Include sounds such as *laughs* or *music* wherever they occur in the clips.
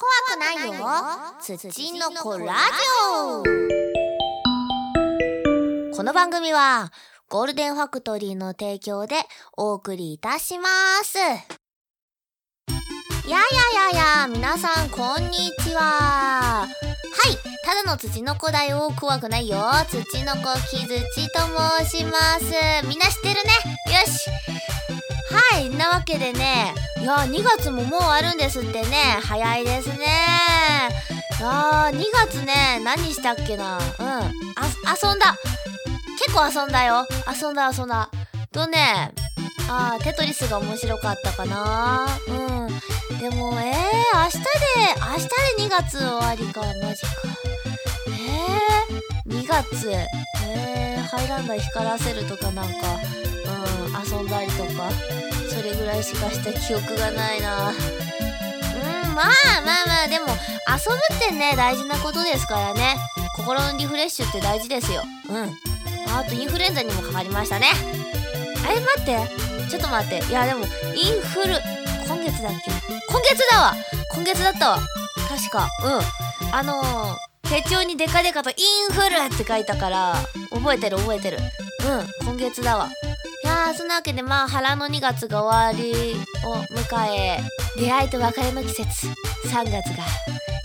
怖くないよ土の子ラジオ。この番組はゴールデンファクトリーの提供でお送りいたします。やややや皆さんこんにちは。はいただの土の子だよ。怖くないよ。土の子木槌と申します。みんな知ってるね？よしはい。なわけでねいや2月ももうあるんですってね。早いですね。あー2月ね何したっけな。うん。あ遊んだ。結構遊んだよ。遊んだ遊んだ。とねあーテトリスが面白かったかな。うん。でもえー、明日で明日で2月終わりかマジか。えー、2月。えー、ハイランダー光らせるとかなんかうん遊んだりとか。ぐらいしかした記憶がないな。うんまあまあまあでも遊ぶってね大事なことですからね。心のリフレッシュって大事ですよ。うん。あとインフルエンザにもかかりましたね。あれ待って。ちょっと待って。いやでもインフル今月だっけ？今月だわ。今月だったわ。確か。うん。あのー、手帳にデカデカとインフルって書いたから覚えてる覚えてる。うん。今月だわ。いやーそんなわけでまあ腹の2月が終わりを迎え出会いと別れの季節3月が。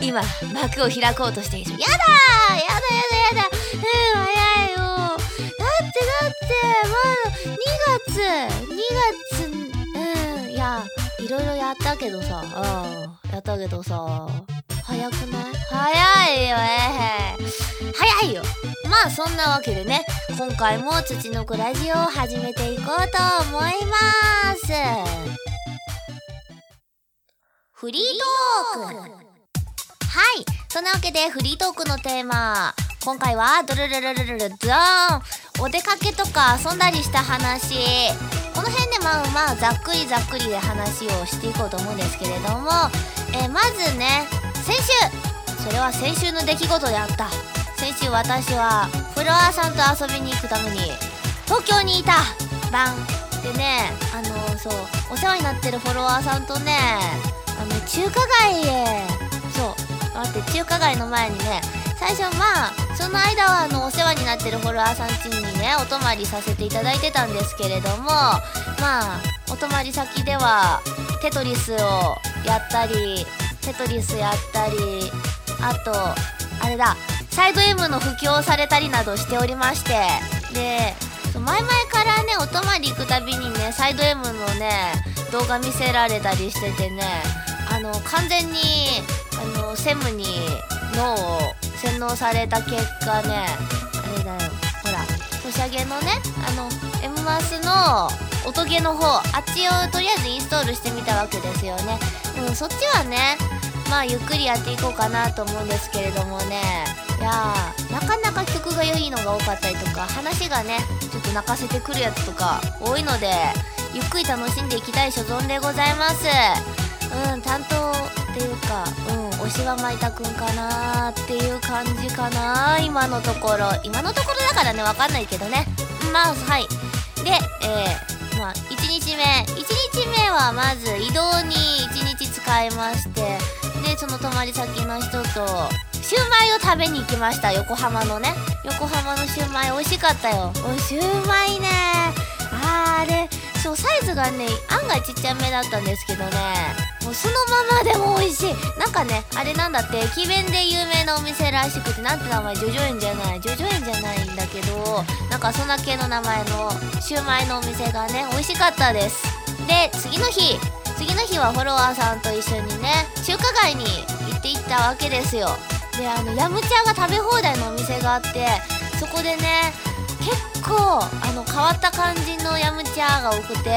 今幕を開こうとしている。やだーやだやだやだ。えー、早いよ。だってだってまだ2月2月うんいやいろいろやったけどさ。うんやったけどさ。早くない？早いよえー、早いよ。まあそんなわけでね。今回も土の子ラジオを始めていこうと思います。フリートーク。はい。そんなわけでフリートークのテーマ。今回はドルルルルルルドーン。お出かけとか遊んだりした話。この辺でまあまあざっくりざっくりで話をしていこうと思うんですけれども、えー、まずね先週。それは先週の出来事であった。先週私はフロアさんと遊びに行くために東京にいた。晩。でねあのそうお世話になってるフォロワーさんとねあの中華街へ。そう。待って中華街の前にね最初まあその間はあのお世話になってるフォロワーさん家にねお泊まりさせていただいてたんですけれどもまあお泊まり先ではテトリスをやったりテトリスやったりあとあれだ。サイド M の布教をされたりなどしておりましてで前々からねお泊まり行くたびにねサイド M のね動画見せられたりしててねあの完全にあのセムに脳を洗脳された結果ねあれだよ。ほらソシャゲのねあの M マスの音ゲの方あっちをとりあえずインストールしてみたわけですよね。うんそっちはねまあゆっくりやっていこうかなと思うんですけれどもね。やなかなか曲が良いのが多かったりとか話がねちょっと泣かせてくるやつとか多いのでゆっくり楽しんでいきたい所存でございます。うん担当っていうかうん推しは舞田くんかなっていう感じかな今のところ。今のところだからねわかんないけどね。まあはい。でえー、まあ1日目。1日目はまず移動に1日使いましてでその泊まり先の人とシューマイを食べに行きました。横浜のね。横浜のシューマイ美味しかったよ。おシューマイね。あれそうサイズがね案外ちっちゃめだったんですけどね。もうそのままでも美味しい。なんかねあれなんだって駅弁で有名なお店らしくてなんて名前？ジョジョ園じゃない。ジョジョ園じゃないんだけどなんかそんな系の名前のシューマイのお店がね美味しかったです。で次の日。次の日はフォロワーさんと一緒にね中華街に行っていったわけですよ。であのヤムチャが食べ放題のお店があってそこでね結構あの変わった感じのヤムチャが多くて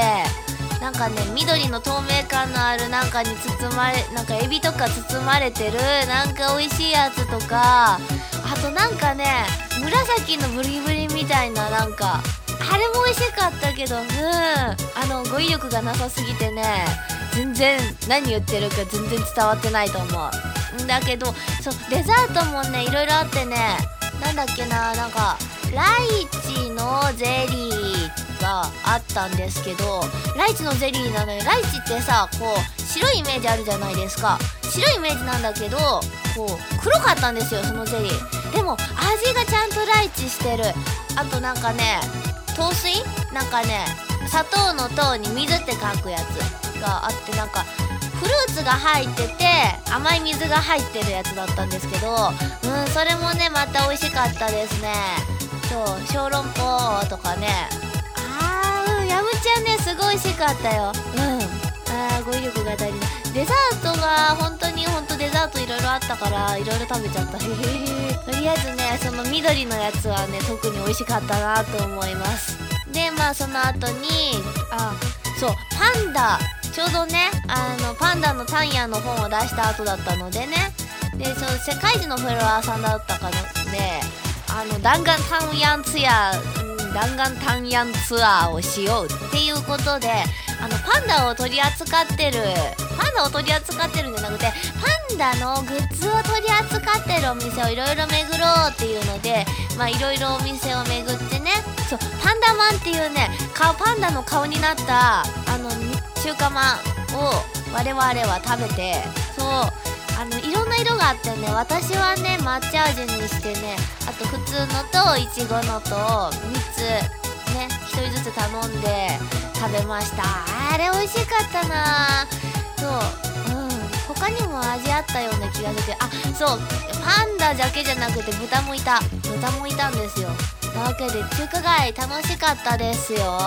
なんかね緑の透明感のあるなんかに包まれなんかエビとか包まれてるなんか美味しいやつとかあとなんかね紫のブリブリみたいななんかあれも美味しかったけどうんあの語彙力がなさすぎてね全然何言ってるか全然伝わってないと思う。だけどそうデザートもねいろいろあってねなんだっけななんかライチのゼリーがあったんですけどライチのゼリーなのにライチってさこう白いイメージあるじゃないですか。白いイメージなんだけどこう黒かったんですよそのゼリー。でも味がちゃんとライチしてる。あとなんかね糖水？なんかね砂糖の糖に水って書くやつがあってなんかーツが入ってて甘い水が入ってるやつだったんですけどうんそれもねまた美味しかったですね。そう小籠包とかね。あーうんヤムちゃんねすごい美味しかったよ。うん。あー語彙力が足りない。デザートが本当に本当デザートいろいろあったからいろいろ食べちゃった。*laughs* とりあえずねその緑のやつはね特に美味しかったなと思います。でまあその後にあそうパンダちょうどねあのパンダのタンヤの本を出した後だったのでね。でそう世界一のフォロワーさんだったかのであの弾丸タンヤンツヤ弾丸タンヤンツアーをしようっていうことであのパンダを取り扱ってるパンダを取り扱ってるんじゃなくてパンダのグッズを取り扱ってるお店をいろいろ巡ろうっていうのでまあいろいろお店を巡ってね。そうパンダマンっていうねパンダの顔になったあの中華まんを我々は食べてそうあのいろんな色があってね私はね抹茶味にしてねあと普通のといちごのと3つね1人ずつ頼んで食べました。あれ美味しかったな。そううん他にも味あったような気がするあそうパンダだけじゃなくて豚もいた。豚もいたんですよ。なわけで中華街楽しかったですよ。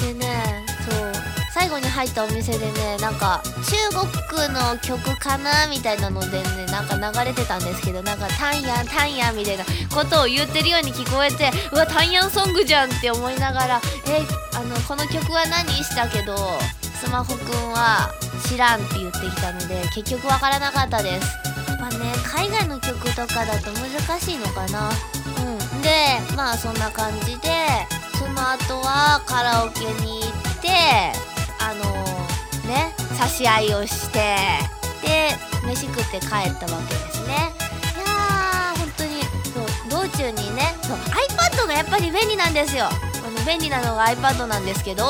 でねそう最後に入ったお店でねなんか中国の曲かなみたいなのでねなんか流れてたんですけどなんか「タンヤンタンヤン」みたいなことを言ってるように聞こえてうわタンヤンソングじゃんって思いながらえあのこの曲は何したけどスマホくんは知らんって言ってきたので結局わからなかったです。やっぱね海外の曲とかだと難しいのかな。うん。でまあそんな感じでその後はカラオケに行って差し合いをしてで飯食って帰ったわけですね。いやー本当にそう道中にねそう iPad がやっぱり便利なんですよ。あの便利なのが iPad なんですけど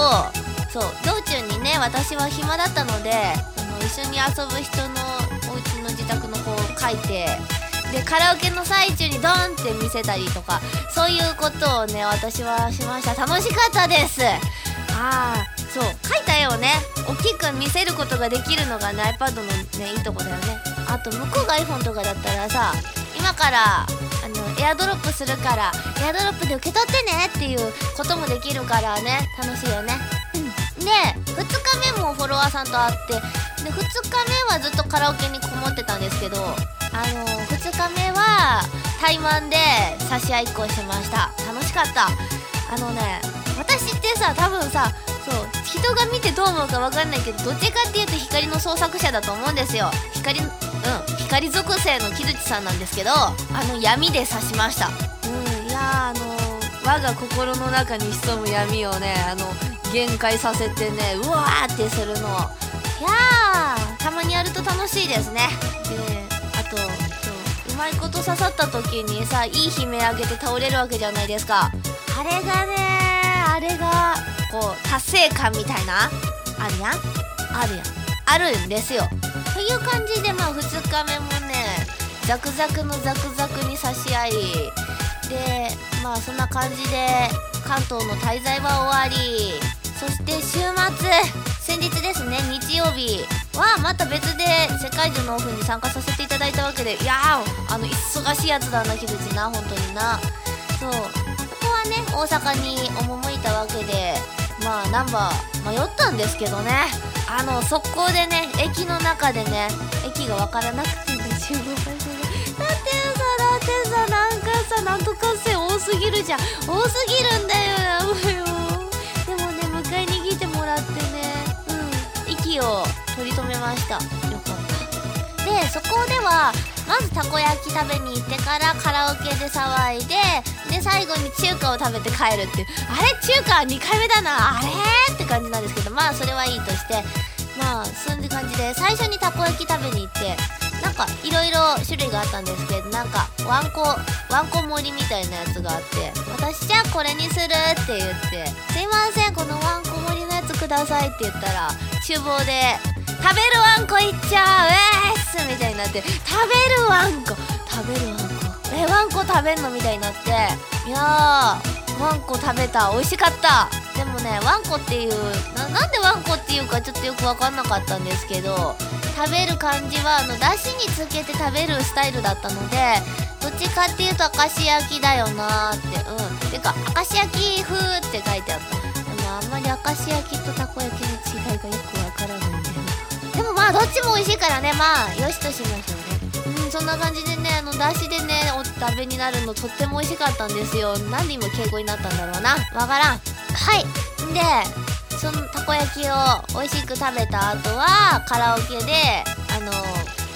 そう道中にね私は暇だったのでその一緒に遊ぶ人のお家の自宅のこう書いてでカラオケの最中にドーンって見せたりとかそういうことをね私はしました。楽しかったです。ああそう描いた絵をね大きく見せることができるのがね iPad のねいいとこだよね。あと向こうが iPhone とかだったらさ今からあのエアドロップするからエアドロップで受け取ってねっていうこともできるからね。楽しいよね。うん。で2日目もフォロワーさんと会ってで2日目はずっとカラオケにこもってたんですけどあの2日目は対マンで差し合いっこしました。楽しかった。あのね私ってさ多分さそう。人が見てどう思うか分かんないけどどっちかっていうと光の創作者だと思うんですよ。光うん。光属性の木槌さんなんですけどあの闇で刺しました。うん。いやあの我が心の中に潜む闇をねあの限界させてねうわーってするの。いやーたまにやると楽しいですね。であとうまいこと刺さった時にさいい悲鳴あげて倒れるわけじゃないですか。あれがねあれがこう達成感みたいなあるやん？あるやん。あるんですよ。という感じでまあ2日目もねザクザクのザクザクに差し合い。でまあそんな感じで関東の滞在は終わり。そして週末先日ですね日曜日はまた別で世界中のオフに参加させていただいたわけで。いやーあの忙しいやつだな樋口な本当にな。そう。ここはね大阪に赴いたわけで。まあナンバー迷ったんですけどね。あの速攻でね駅の中でね駅が分からなくてね集合場所がだってさだってさなんかさなんとか線多すぎるじゃん。多すぎるんだよやばいよ。でもね迎えに来てもらってね。うん。息を取り留めました。よかった。でそこではまずたこ焼き食べに行ってからカラオケで騒いでで最後に中華を食べて帰るっていう。あれ？中華2回目だな。あれ？って感じなんですけどまあそれはいいとして。まあそういう感じで最初にたこ焼き食べに行ってなんかいろいろ種類があったんですけどなんかワンコワンコ盛りみたいなやつがあって私じゃあこれにするって言って「すいませんこのワンコ盛りのやつください」って言ったら厨房で「食べるワンコいっちゃう。えーっす」みたいになって「食べるワンコ食べるワンコえワンコ食べんの?」みたいになって。いやーワンコ食べた。美味しかった。でもねワンコっていうななんでワンコっていうかちょっとよく分かんなかったんですけど食べる感じはあのだしにつけて食べるスタイルだったのでどっちかっていうと明石焼きだよなーって。うん。てか明石焼き風って書いてあった。でもあんまり明石焼きとたこ焼きの違いがよくわまあどっちも美味しいからね。まあよしとしましょうね。うんそんな感じでねあのだしでねお食べになるのとっても美味しかったんですよ。なんで今敬語になったんだろうな。わからん。はい。でそのたこ焼きを美味しく食べた後はカラオケであの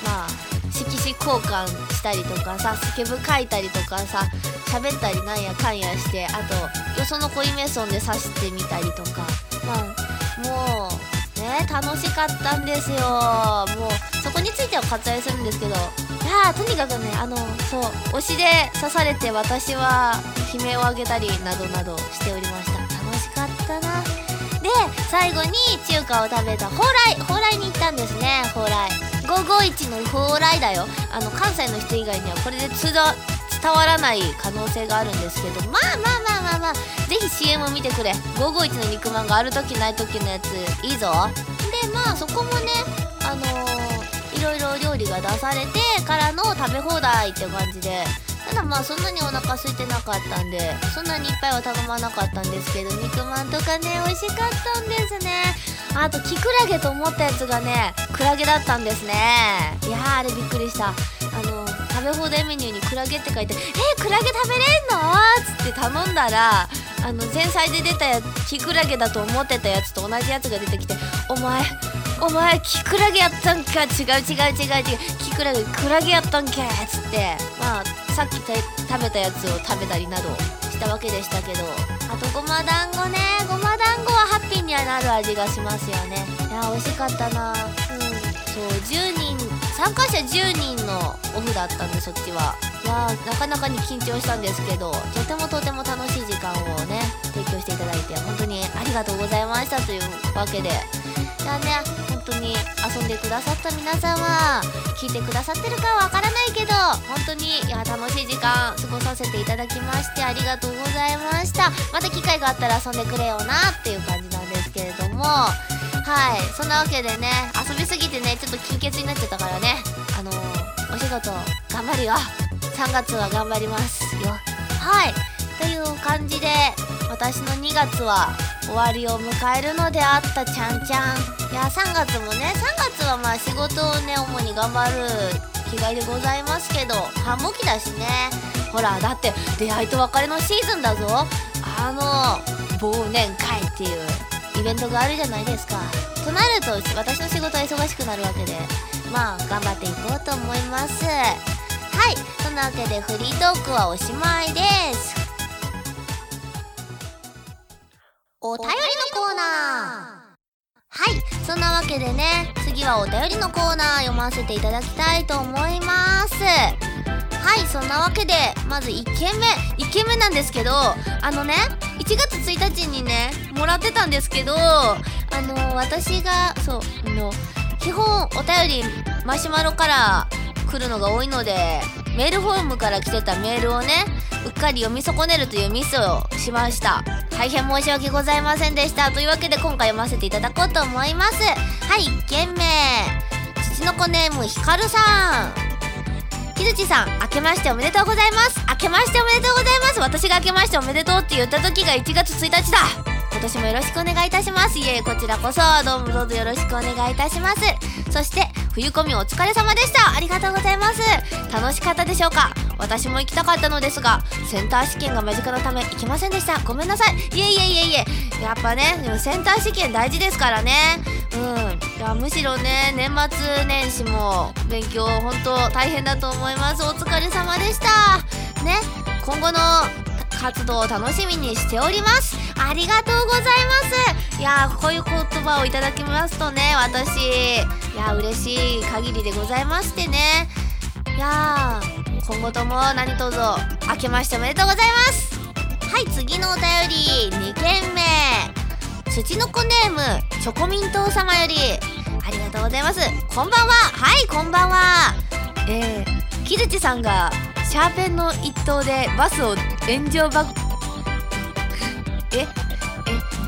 まあ色紙交換したりとかさスケブ書いたりとかさ喋ったりなんやかんやしてあとよその恋メソンで刺してみたりとか。まあもうね楽しかったんですよ。もうそこについては割愛するんですけど。いやーとにかくねあのそう推しで刺されて私は悲鳴を上げたりなどなどしておりました。楽しかったな。で最後に中華を食べた蓬莱蓬莱に行ったんですね蓬莱。551の蓬莱だよ。あの関西の人以外にはこれで通だ伝わらない可能性があるんですけどまあまあまあまあまあぜひ CM を見てくれ。551の肉まんがある時ない時のやついいぞ。でまあそこもねあのー、いろいろ料理が出されてからの食べ放題って感じで。ただまあそんなにお腹空いてなかったんでそんなにいっぱいは頼まなかったんですけど肉まんとかね美味しかったんですね。あとキクラゲと思ったやつがねクラゲだったんですね。いやーあれびっくりした。食べ放題メニューにクラゲって書いて「えー、クラゲ食べれんの?」っつって頼んだらあの前菜で出たやキクラゲだと思ってたやつと同じやつが出てきて「お前お前キクラゲやったんか違う違う違う違うキクラゲクラゲやったんけ」っつってまあさっき食べたやつを食べたりなどしたわけでしたけどあとごま団子ね。ごま団子はハッピーにはなる味がしますよね。いや美味しかったな。うん。そう10人参加者10人のオフだったんでそっちは。いやーなかなかに緊張したんですけどとてもとても楽しい時間をね提供していただいて本当にありがとうございましたというわけで。いやね本当に遊んでくださった皆様聞いてくださってるかはわからないけど本当にいや楽しい時間過ごさせていただきましてありがとうございました。また機会があったら遊んでくれよなっていう感じなんですけれども。はいそんなわけでね遊びすぎてねちょっと金欠になっちゃったからねあのー、お仕事頑張るよ。3月は頑張りますよ。はいという感じで私の2月は終わりを迎えるのであったちゃんちゃん。いや3月もね3月はまあ仕事をね主に頑張る気概でございますけど繁忙期だしね。ほらだって出会いと別れのシーズンだぞ。あの忘年会っていうイベントがあるじゃないですか。となると私の仕事は忙しくなるわけでまあ頑張っていこうと思います。はいそんなわけでフリートークはおしまいです。お便りのコーナー。はいそんなわけでね次はお便りのコーナー読ませていただきたいと思います。はいそんなわけでまず1件目。1件目なんですけどあのね1月1日にねもらってたんですけどあの私がそうあの基本お便りマシュマロから来るのが多いのでメールフォームから来てたメールをねうっかり読み損ねるというミスをしました。大変申し訳ございませんでした。というわけで今回読ませていただこうと思います。はい1件目。土の子ネームひかるさん。木槌さん明けましておめでとうございます。明けましておめでとうございます。私が明けましておめでとうって言った時が1月1日だ。今年もよろしくお願いいたします。いえこちらこそどうもどうぞよろしくお願いいたします。そして冬コミお疲れ様でした。ありがとうございます。楽しかったでしょうか？私も行きたかったのですがセンター試験が間近のため行けませんでした。ごめんなさい。いえいえいえいえ。やっぱねでもセンター試験大事ですからね。うん。いやむしろね年末年始も勉強本当大変だと思います。お疲れ様でした。ね。今後の活動を楽しみにしております。ありがとうございます。いやこういう言葉をいただきますとね私いや嬉しい限りでございましてね。いや今後とも何卒明けましておめでとうございます。はい次のお便り2件目。土の子ネームチョコミント様よりありがとうございます。こんばんは。はいこんばんは。えー、木槌さんがシャーペンの一投でバスを炎上爆 *laughs* ええ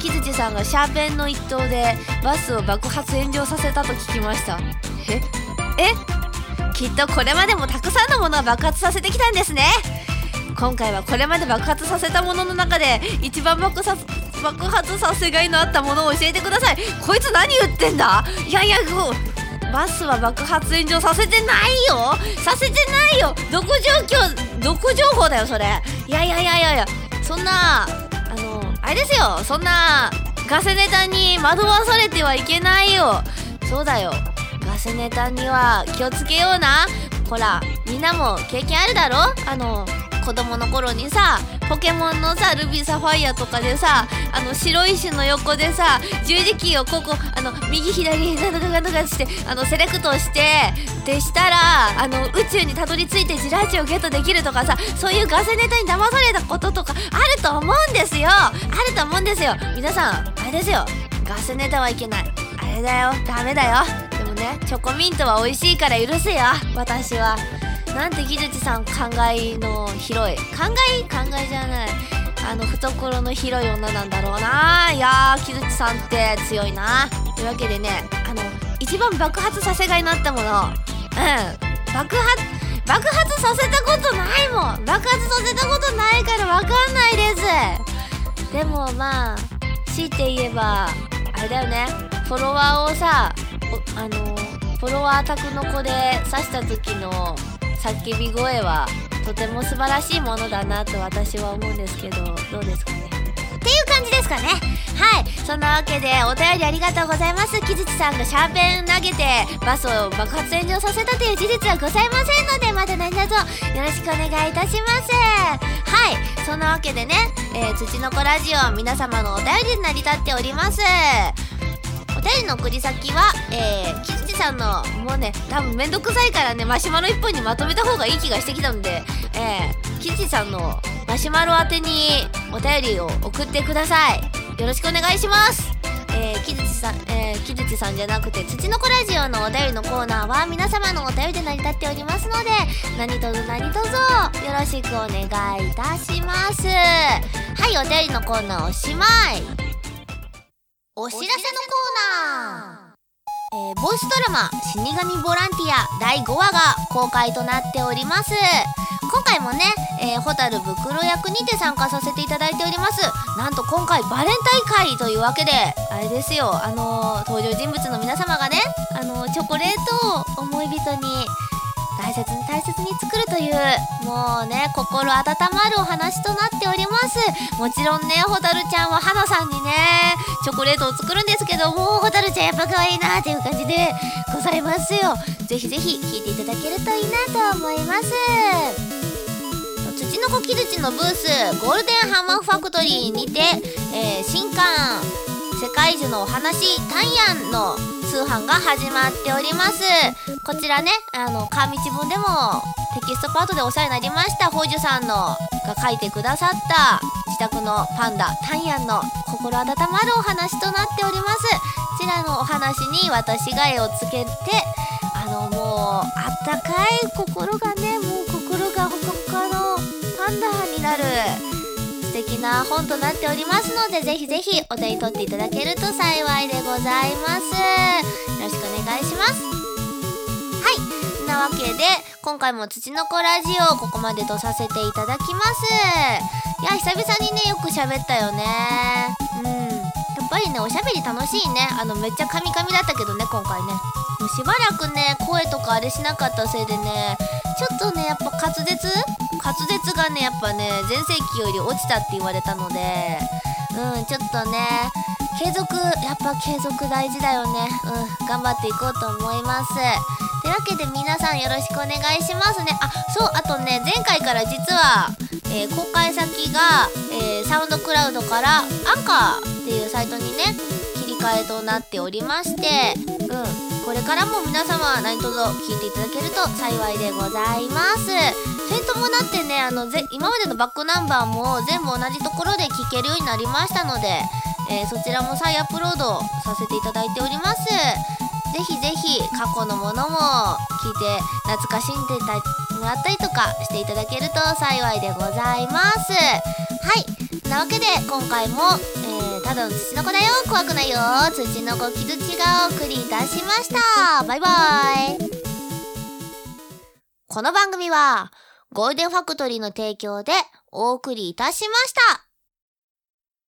木槌さんがシャーペンの一投でバスを爆発炎上させたと聞きました。ええきっとこれまでもたくさんのものを爆発させてきたんですね。今回はこれまで爆発させたものの中で一番爆発爆発させがいのあったものを教えてください。こいつ何言ってんだ？いやいやこうバスは爆発炎上させてないよ。させてないよ。どこ状況どこ情報だよそれ。いやいやいやいやいやそんなあのあれですよ。そんなガセネタに惑わされてはいけないよ。そうだよ。ガセネタには気をつけような。ほらみんなも経験あるだろ？あの子供の頃にさポケモンのさルビーサファイアとかでさあの白石の横でさ十字キーをここあの右左なんとかなんとかしてあのセレクトしてでしたらあの宇宙にたどり着いてジラーチをゲットできるとかさそういうガセネタに騙されたこととかあると思うんですよあると思うんですよ皆さんあれですよガセネタはいけないあれだよダメだよね。チョコミントは美味しいから許せよ。私は。なんて木槌さん考えの広い。考え？考えじゃない。あの懐の広い女なんだろうな。いやー木槌さんって強いな。というわけでねあの一番爆発させがいのあったもの。うん。爆発爆発させたことないもん。爆発させたことないから分かんないです。でもまあ強いて言えばあれだよね。フォロワーをさあのフォロワー宅の子で刺した時の叫び声はとても素晴らしいものだなと私は思うんですけどどうですかね？っていう感じですかね。はい。そんなわけでお便りありがとうございます。木槌さんがシャーペン投げてバスを爆発炎上させたという事実はございませんのでまた何卒よろしくお願いいたします。はい。そんなわけでね、えー、土の子ラジオ皆様のお便りに成り立っております。便りの送り先は、えー、木槌さんのもうね多分めんどくさいからねマシュマロ1本にまとめた方がいい気がしてきたので、えー、木槌さんのマシュマロ宛てにお便りを送ってください。よろしくお願いします。えー、木槌さん、えー、木槌さんじゃなくて土の子ラジオのお便りのコーナーは皆様のお便りで成り立っておりますので何卒何卒よろしくお願いいたします。はいお便りのコーナーおしまい。お知らせのコーナー、えー、ボイスドラマ「死神ボランティア」第5話が公開となっております。今回もね、えー、ホタル袋役にて参加させていただいております。なんと今回バレンタイン会というわけであれですよ。あのー、登場人物の皆様がねあのー、チョコレートを思い人に大切に大切に作るというもうね心温まるお話となっております。もちろんねホタルちゃんは花さんにねチョコレートを作るんですけどもうホタルちゃんやっぱ可愛いなっていう感じでございますよ。ぜひぜひ聴いていただけるといいなと思います。土の子木槌のブースゴールデンハンマーファクトリーにて、えー、新刊世界樹のお話タンヤンの通販が始まっております。こちらねあの川道本でもテキストパートでお世話になりました。宝珠さんのが書いてくださった自宅のパンダタンヤンの心温まるお話となっております。こちらのお話に私が絵をつけてあのもうあったかい心がねもう心がほかほかのパンダになる。素敵な本となっておりますのでぜひぜひお手に取っていただけると幸いでございます。よろしくお願いします。はい。なわけで今回も土の子ラジオここまでとさせていただきます。いや久々にねよく喋ったよね。うん。やっぱりねおしゃべり楽しいね。あのめっちゃカミカミだったけどね今回ね。もうしばらくね声とかあれしなかったせいでねちょっとねやっぱ滑舌？滑舌がねやっぱね全盛期より落ちたって言われたのでうんちょっとね継続やっぱ継続大事だよね。うん頑張っていこうと思います。というわけで皆さんよろしくお願いしますね。あそうあとね前回から実はえー、公開先が、えー、サウンドクラウドからアンカーっていうサイトにね切り替えとなっておりましてこれからも皆様何卒聞いていただけると幸いでございます。それともなってねあのぜ今までのバックナンバーも全部同じところで聴けるようになりましたので、えー、そちらも再アップロードさせていただいております。ぜひぜひ過去のものも聞いて懐かしんでたもらったりとかしていただけると幸いでございます。はい。なわけで今回も、ただの土の子だよ怖くないよ土の子木槌がお送りいたしました。バイバイ。この番組はゴールデンファクトリーの提供でお送りいたしました。